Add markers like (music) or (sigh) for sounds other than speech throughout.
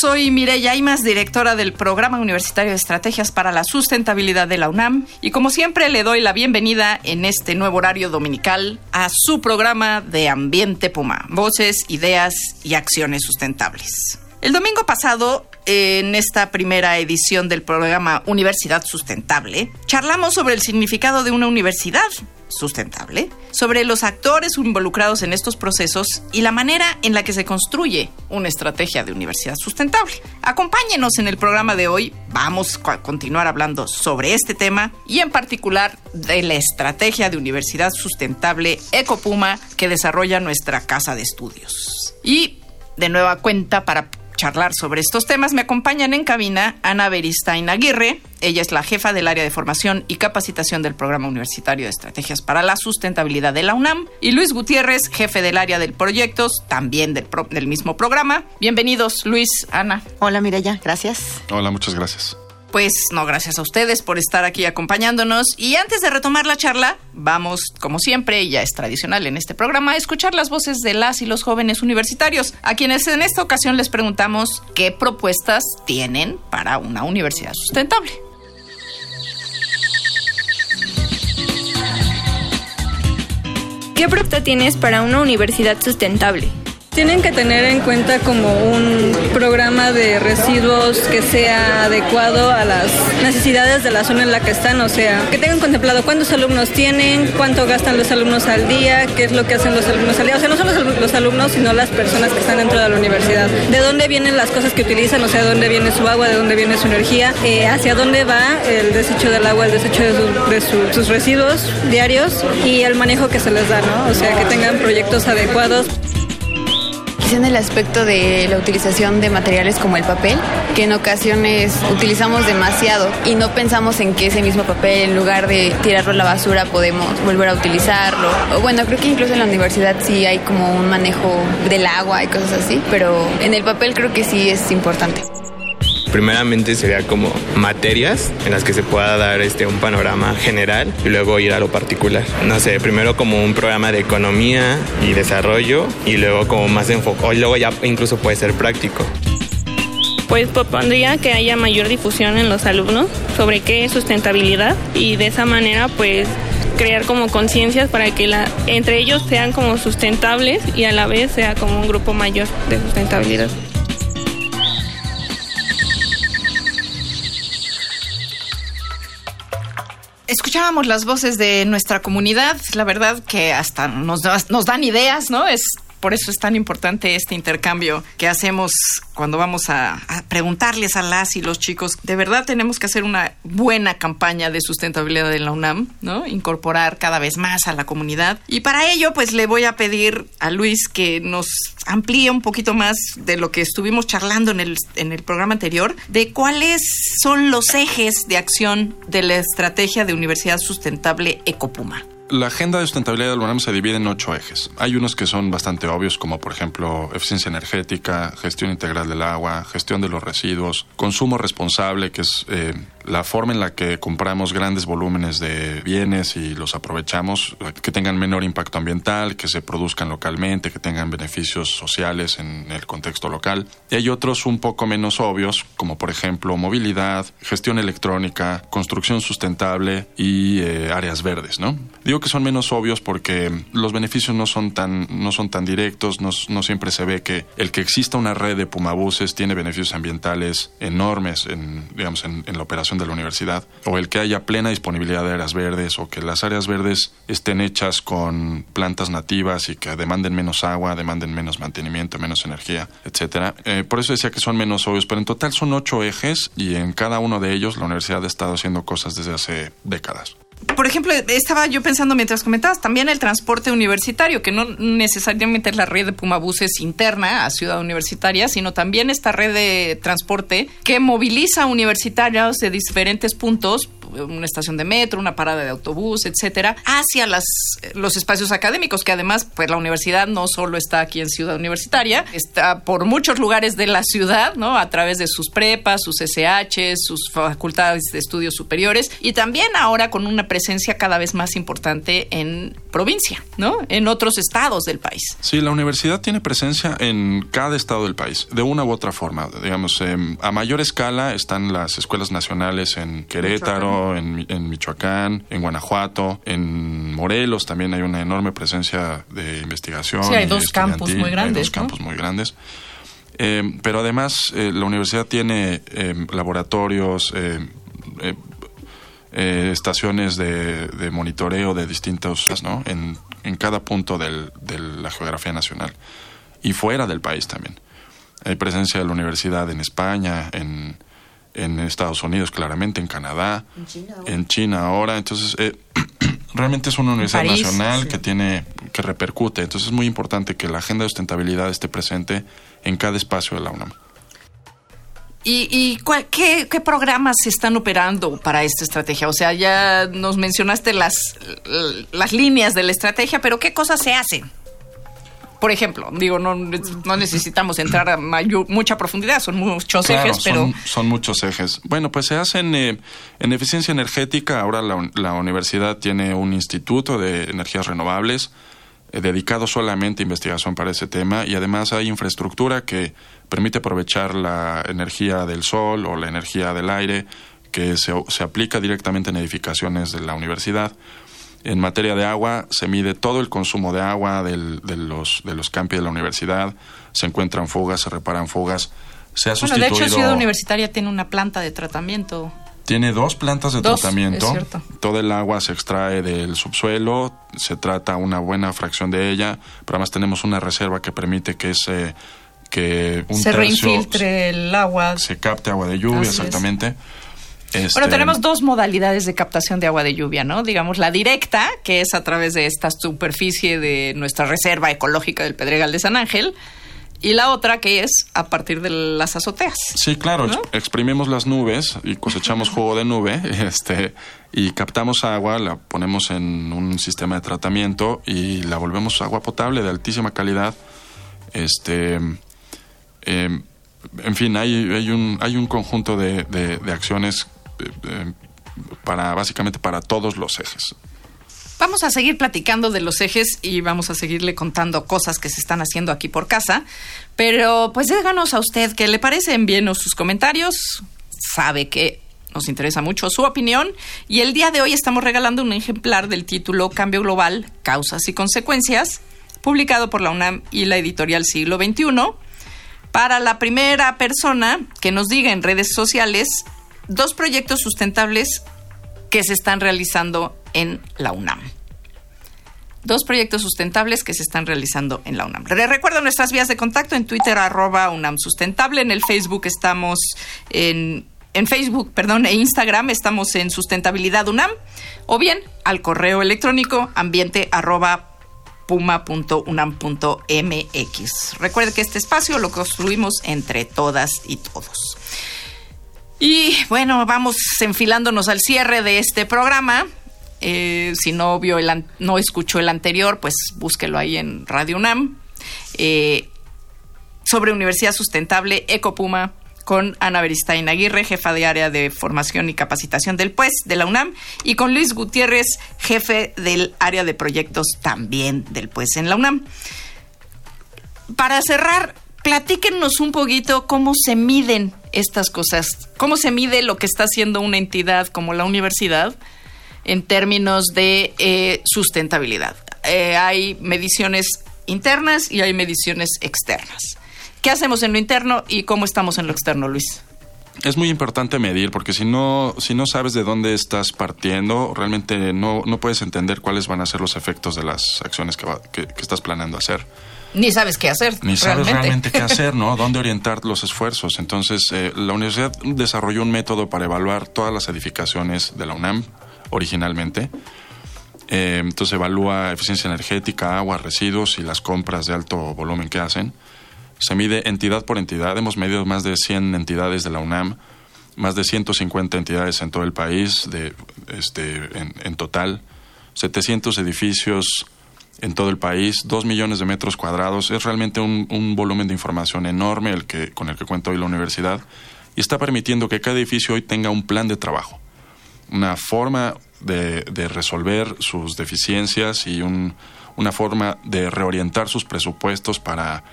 Soy Mireya Imas, directora del Programa Universitario de Estrategias para la Sustentabilidad de la UNAM. Y como siempre, le doy la bienvenida en este nuevo horario dominical a su programa de Ambiente Puma: Voces, Ideas y Acciones Sustentables. El domingo pasado, en esta primera edición del programa Universidad Sustentable, charlamos sobre el significado de una universidad sustentable, sobre los actores involucrados en estos procesos y la manera en la que se construye una estrategia de universidad sustentable. Acompáñenos en el programa de hoy, vamos a continuar hablando sobre este tema y en particular de la estrategia de universidad sustentable Ecopuma que desarrolla nuestra casa de estudios. Y de nueva cuenta para charlar sobre estos temas me acompañan en cabina Ana Beristain Aguirre. Ella es la jefa del área de formación y capacitación del Programa Universitario de Estrategias para la Sustentabilidad de la UNAM. Y Luis Gutiérrez, jefe del área de proyectos, también del, pro- del mismo programa. Bienvenidos, Luis, Ana. Hola Mireya, gracias. Hola, muchas gracias. Pues no, gracias a ustedes por estar aquí acompañándonos. Y antes de retomar la charla, vamos, como siempre, ya es tradicional en este programa, a escuchar las voces de las y los jóvenes universitarios, a quienes en esta ocasión les preguntamos qué propuestas tienen para una universidad sustentable. ¿Qué propuesta tienes para una universidad sustentable? Tienen que tener en cuenta como un programa de residuos que sea adecuado a las necesidades de la zona en la que están, o sea, que tengan contemplado cuántos alumnos tienen, cuánto gastan los alumnos al día, qué es lo que hacen los alumnos al día, o sea, no solo los, alumnos, sino las personas que están dentro de la universidad, de dónde vienen las cosas que utilizan, o sea, de dónde viene su agua, de dónde viene su energía, eh, hacia dónde va el desecho del agua, el desecho de, su- de su- sus residuos diarios y el manejo que se les da, ¿no? O sea, que tengan proyectos adecuados. En el aspecto de la utilización de materiales como el papel, que en ocasiones utilizamos demasiado y no pensamos en que ese mismo papel, en lugar de tirarlo a la basura, podemos volver a utilizarlo. O bueno, creo que incluso en la universidad sí hay como un manejo del agua y cosas así, pero en el papel creo que sí es importante. Primeramente sería como materias en las que se pueda dar este un panorama general y luego ir a lo particular. No sé, primero como un programa de economía y desarrollo y luego como más enfocado, luego ya incluso puede ser práctico. Pues propondría que haya mayor difusión en los alumnos sobre qué es sustentabilidad y de esa manera pues crear como conciencias para que la, entre ellos sean como sustentables y a la vez sea como un grupo mayor de sustentabilidad. Escuchábamos las voces de nuestra comunidad, la verdad que hasta nos, nos dan ideas, ¿no? Es por eso es tan importante este intercambio que hacemos cuando vamos a, preguntarles a las y los chicos. De verdad tenemos que hacer una buena campaña de sustentabilidad en la UNAM, ¿no? Incorporar cada vez más a la comunidad. Y para ello, pues le voy a pedir a Luis que nos amplíe un poquito más de lo que estuvimos charlando en el, en el programa anterior, de cuáles son los ejes de acción de la estrategia de Universidad Sustentable Ecopuma. La agenda de sustentabilidad de la UNAM se divide en ocho ejes. Hay unos que son bastante obvios, como por ejemplo eficiencia energética, gestión integral del agua, gestión de los residuos, consumo responsable, que es eh, la forma en la que compramos grandes volúmenes de bienes y los aprovechamos, que tengan menor impacto ambiental, que se produzcan localmente, que tengan beneficios sociales en el contexto local. Y hay otros un poco menos obvios, como por ejemplo movilidad, gestión electrónica, construcción sustentable y eh, áreas verdes, ¿no? Digo que son menos obvios porque los beneficios no son tan, no son tan directos, no, no siempre se ve que el que exista una red de pumabuses tiene beneficios ambientales enormes en, digamos, en la operación de la universidad, o el que haya plena disponibilidad de áreas verdes, o que las áreas verdes estén hechas con plantas nativas y que demanden menos agua, demanden menos mantenimiento, menos energía, etcétera. Eh, por eso decía que son menos obvios, pero en total son ocho ejes y en cada uno de ellos la universidad ha estado haciendo cosas desde hace décadas. Por ejemplo, estaba yo pensando mientras comentabas también el transporte universitario, que no necesariamente es la red de Pumabuses interna a Ciudad Universitaria, sino también esta red de transporte que moviliza universitarios de diferentes puntos una estación de metro, una parada de autobús, etcétera, hacia las, los espacios académicos, que además, pues la universidad no solo está aquí en Ciudad Universitaria, está por muchos lugares de la ciudad, ¿no? A través de sus prepas, sus SH, sus facultades de estudios superiores y también ahora con una presencia cada vez más importante en provincia, ¿no? En otros estados del país. Sí, la universidad tiene presencia en cada estado del país, de una u otra forma. Digamos, em, a mayor escala están las escuelas nacionales en Querétaro, en, en, Michoacán, en Guanajuato, en Morelos también hay una enorme presencia de investigación. Sí, hay dos campus muy grandes. Hay dos campus muy grandes. Em, pero además, eh, la universidad tiene em, laboratorios, eh, estaciones de, de, monitoreo de distintos, ¿no? En, en cada punto del, de la geografía nacional y fuera del país también. Hay presencia de la universidad en España, en, en Estados Unidos, claramente, en Canadá, en China, en China ahora. Entonces, eh, (clears throat) realmente es una universidad París, nacional sí. que tiene, que repercute. Entonces, es muy importante que la agenda de sustentabilidad esté presente en cada espacio de la UNAM. ¿Y, y cuál, qué, qué, programas se están operando para esta estrategia? O sea, ya nos mencionaste las, las líneas de la estrategia, pero ¿qué cosas se hacen? Por ejemplo, digo, no, no necesitamos entrar a mayor, mucha profundidad, son muchos claro, ejes, pero... Son, son, muchos ejes. Bueno, pues se hacen eh, en eficiencia energética. Ahora la, la, universidad tiene un instituto de energías renovables eh, dedicado solamente a investigación para ese tema y además hay infraestructura que permite aprovechar la energía del sol o la energía del aire que se, se aplica directamente en edificaciones de la universidad. En materia de agua, se mide todo el consumo de agua del, de, los, de los campi de la universidad, se encuentran fugas, se reparan fugas. Se ha bueno, sustituido, de hecho, Ciudad Universitaria tiene una planta de tratamiento. Tiene dos plantas de dos, tratamiento. Todo el agua se extrae del subsuelo, se trata una buena fracción de ella, pero además tenemos una reserva que permite que ese que un se tercio reinfiltre el agua. Se capte agua de lluvia, Así exactamente. Es. Este... Bueno, tenemos dos modalidades de captación de agua de lluvia, ¿no? Digamos, la directa, que es a través de esta superficie de nuestra reserva ecológica del Pedregal de San Ángel, y la otra que es a partir de las azoteas. Sí, claro, ¿no? exprimimos las nubes y cosechamos jugo de nube, (laughs) este, y captamos agua, la ponemos en un sistema de tratamiento y la volvemos agua potable de altísima calidad. Este, eh, en fin, hay, hay, un, hay un conjunto de, de, de acciones para básicamente para todos los ejes. Vamos a seguir platicando de los ejes y vamos a seguirle contando cosas que se están haciendo aquí por casa. Pero pues díganos a usted qué le parece, envíenos sus comentarios. Sabe que nos interesa mucho su opinión. Y el día de hoy estamos regalando un ejemplar del título Cambio Global, Causas y Consecuencias, publicado por la UNAM y la editorial Siglo XXI. Para la primera persona que nos diga en redes sociales dos proyectos sustentables que se están realizando en la UNAM. Dos proyectos sustentables que se están realizando en la UNAM. Recuerdo nuestras vías de contacto en Twitter, arroba UNAM Sustentable. En el Facebook estamos en, en Facebook, perdón, e Instagram estamos en Sustentabilidad UNAM. O bien al correo electrónico ambiente arroba puma.unam.mx. Recuerde que este espacio lo construimos entre todas y todos. Y bueno, vamos enfilándonos al cierre de este programa. Eh, si no vio el no escuchó el anterior, pues búsquelo ahí en Radio UNAM. Eh, sobre Universidad Sustentable, Ecopuma, con Ana Beristain Aguirre, jefa de área de formación y capacitación del PUES de la UNAM, y con Luis Gutiérrez, jefe del área de proyectos también del PUES en la UNAM. Para cerrar, platíquenos un poquito cómo se miden estas cosas, cómo se mide lo que está haciendo una entidad como la universidad en términos de eh, sustentabilidad. Eh, hay mediciones internas y hay mediciones externas. ¿Qué hacemos en lo interno y cómo estamos en lo externo, Luis? Es muy importante medir porque si no, si no sabes de dónde estás partiendo, realmente no, no puedes entender cuáles van a ser los efectos de las acciones que, va, que, que estás planeando hacer. Ni sabes qué hacer. Ni realmente. sabes realmente qué hacer, ¿no? (laughs) Dónde orientar los esfuerzos. Entonces, eh, la universidad desarrolló un método para evaluar todas las edificaciones de la UNAM originalmente. Eh, entonces evalúa eficiencia energética, agua, residuos y las compras de alto volumen que hacen. Se mide entidad por entidad. Hemos medido más de 100 entidades de la UNAM, más de 150 entidades en todo el país, de, este, en, en total, 700 edificios en todo el país, 2 millones de metros cuadrados. Es realmente un, volumen de información enorme el que, con el que cuenta hoy la universidad y está permitiendo que cada edificio hoy tenga un plan de trabajo, una forma de, resolver sus deficiencias y un, una forma de reorientar sus presupuestos para,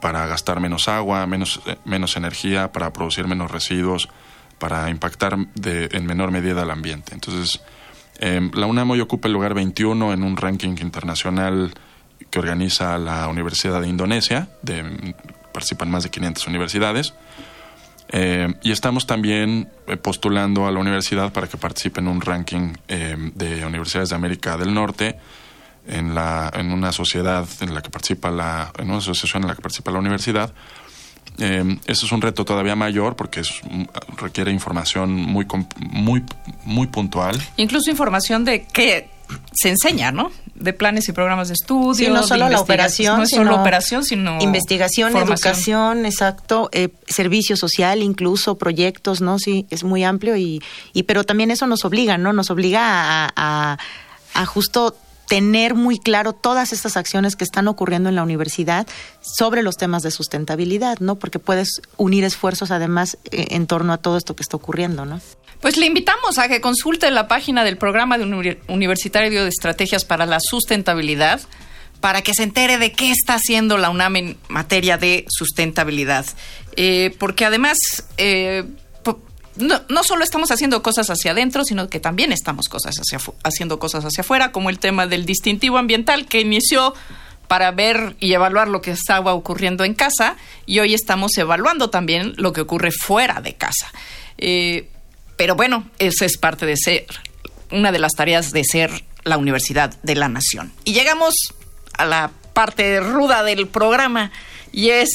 para gastar menos agua, menos, menos energía, para producir menos residuos, para impactar de, en menor medida al ambiente. Entonces, eh, la UNAM hoy ocupa el lugar 21 en un ranking internacional que organiza la Universidad de Indonesia, de, participan más de 500 universidades. Eh, y estamos también eh, postulando a la universidad para que participe en un ranking eh, de universidades de América del Norte en, la, en una sociedad en la que participa la, en una asociación en la que participa la universidad. Eh, eso es un reto todavía mayor porque es, requiere información muy, muy, muy puntual. Incluso información de qué se enseña, ¿no? De planes y programas de estudio. Sí, no solo la operación, no es sino solo operación, sino investigación, formación. educación, exacto, eh, servicio social, incluso proyectos, ¿no? Sí, es muy amplio y, y pero también eso nos obliga, ¿no? Nos obliga a, a, a justo tener muy claro todas estas acciones que están ocurriendo en la universidad sobre los temas de sustentabilidad, ¿no? Porque puedes unir esfuerzos además eh, en torno a todo esto que está ocurriendo, ¿no? Pues le invitamos a que consulte la página del programa de uni- universitario de estrategias para la sustentabilidad para que se entere de qué está haciendo la UNAM en materia de sustentabilidad. Eh, porque además, eh, no, no solo estamos haciendo cosas hacia adentro, sino que también estamos cosas hacia, haciendo cosas hacia afuera, como el tema del distintivo ambiental que inició para ver y evaluar lo que estaba ocurriendo en casa y hoy estamos evaluando también lo que ocurre fuera de casa. Eh, pero bueno, esa es parte de ser, una de las tareas de ser la Universidad de la Nación. Y llegamos a la parte ruda del programa y es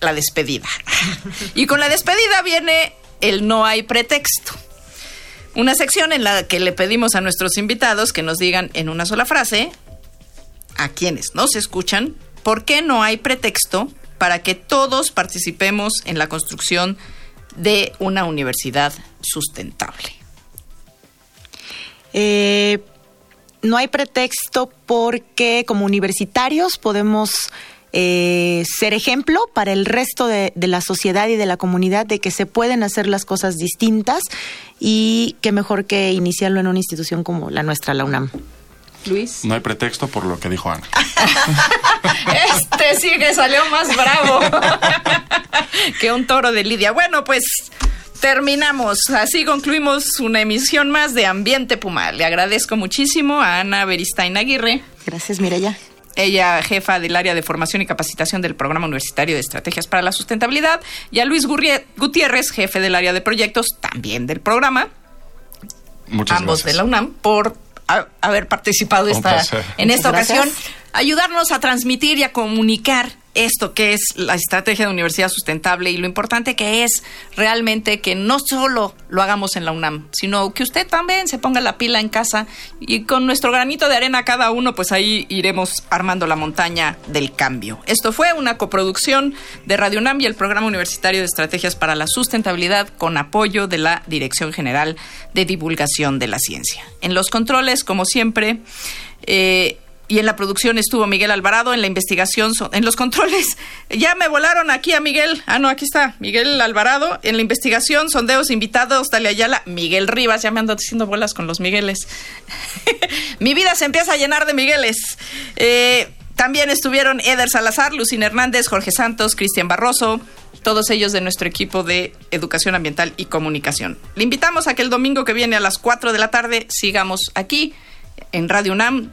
la despedida. (laughs) y con la despedida viene el no hay pretexto. Una sección en la que le pedimos a nuestros invitados que nos digan en una sola frase, a quienes nos escuchan, por qué no hay pretexto para que todos participemos en la construcción de una universidad sustentable. Eh, no hay pretexto porque como universitarios podemos eh, ser ejemplo para el resto de, de la sociedad y de la comunidad de que se pueden hacer las cosas distintas y que mejor que iniciarlo en una institución como la nuestra, la UNAM. Luis. No hay pretexto por lo que dijo Ana. (laughs) Este sí que salió más bravo (laughs) que un toro de Lidia. Bueno, pues terminamos. Así concluimos una emisión más de Ambiente Puma. Le agradezco muchísimo a Ana Beristain Aguirre. Gracias, Mireya. Ella, jefa del área de formación y capacitación del Programa Universitario de Estrategias para la Sustentabilidad, y a Luis Gurrie- Gutiérrez, jefe del área de proyectos, también del programa, Muchas ambos gracias. de la UNAM, por a- haber participado esta, en esta ocasión, ayudarnos a transmitir y a comunicar esto que es la estrategia de universidad sustentable y lo importante que es realmente que no solo lo hagamos en la UNAM, sino que usted también se ponga la pila en casa y con nuestro granito de arena cada uno, pues ahí iremos armando la montaña del cambio. Esto fue una coproducción de Radio UNAM y el Programa Universitario de Estrategias para la Sustentabilidad con apoyo de la Dirección General de Divulgación de la Ciencia. En los controles, como siempre, eh, y en la producción estuvo Miguel Alvarado, en la investigación, en los controles, (laughs) ya me volaron aquí a Miguel, ah no, aquí está, Miguel Alvarado, en la investigación, sondeos, invitados, Dalia Ayala, Miguel Rivas, ya me ando haciendo bolas con los Migueles. (laughs) Mi vida se empieza a llenar de Migueles. Eh, también estuvieron Eder Salazar, Lucín Hernández, Jorge Santos, Cristian Barroso, todos ellos de nuestro equipo de Educación Ambiental y Comunicación. Le invitamos a que el domingo que viene a las 4 de la tarde sigamos aquí en Radio UNAM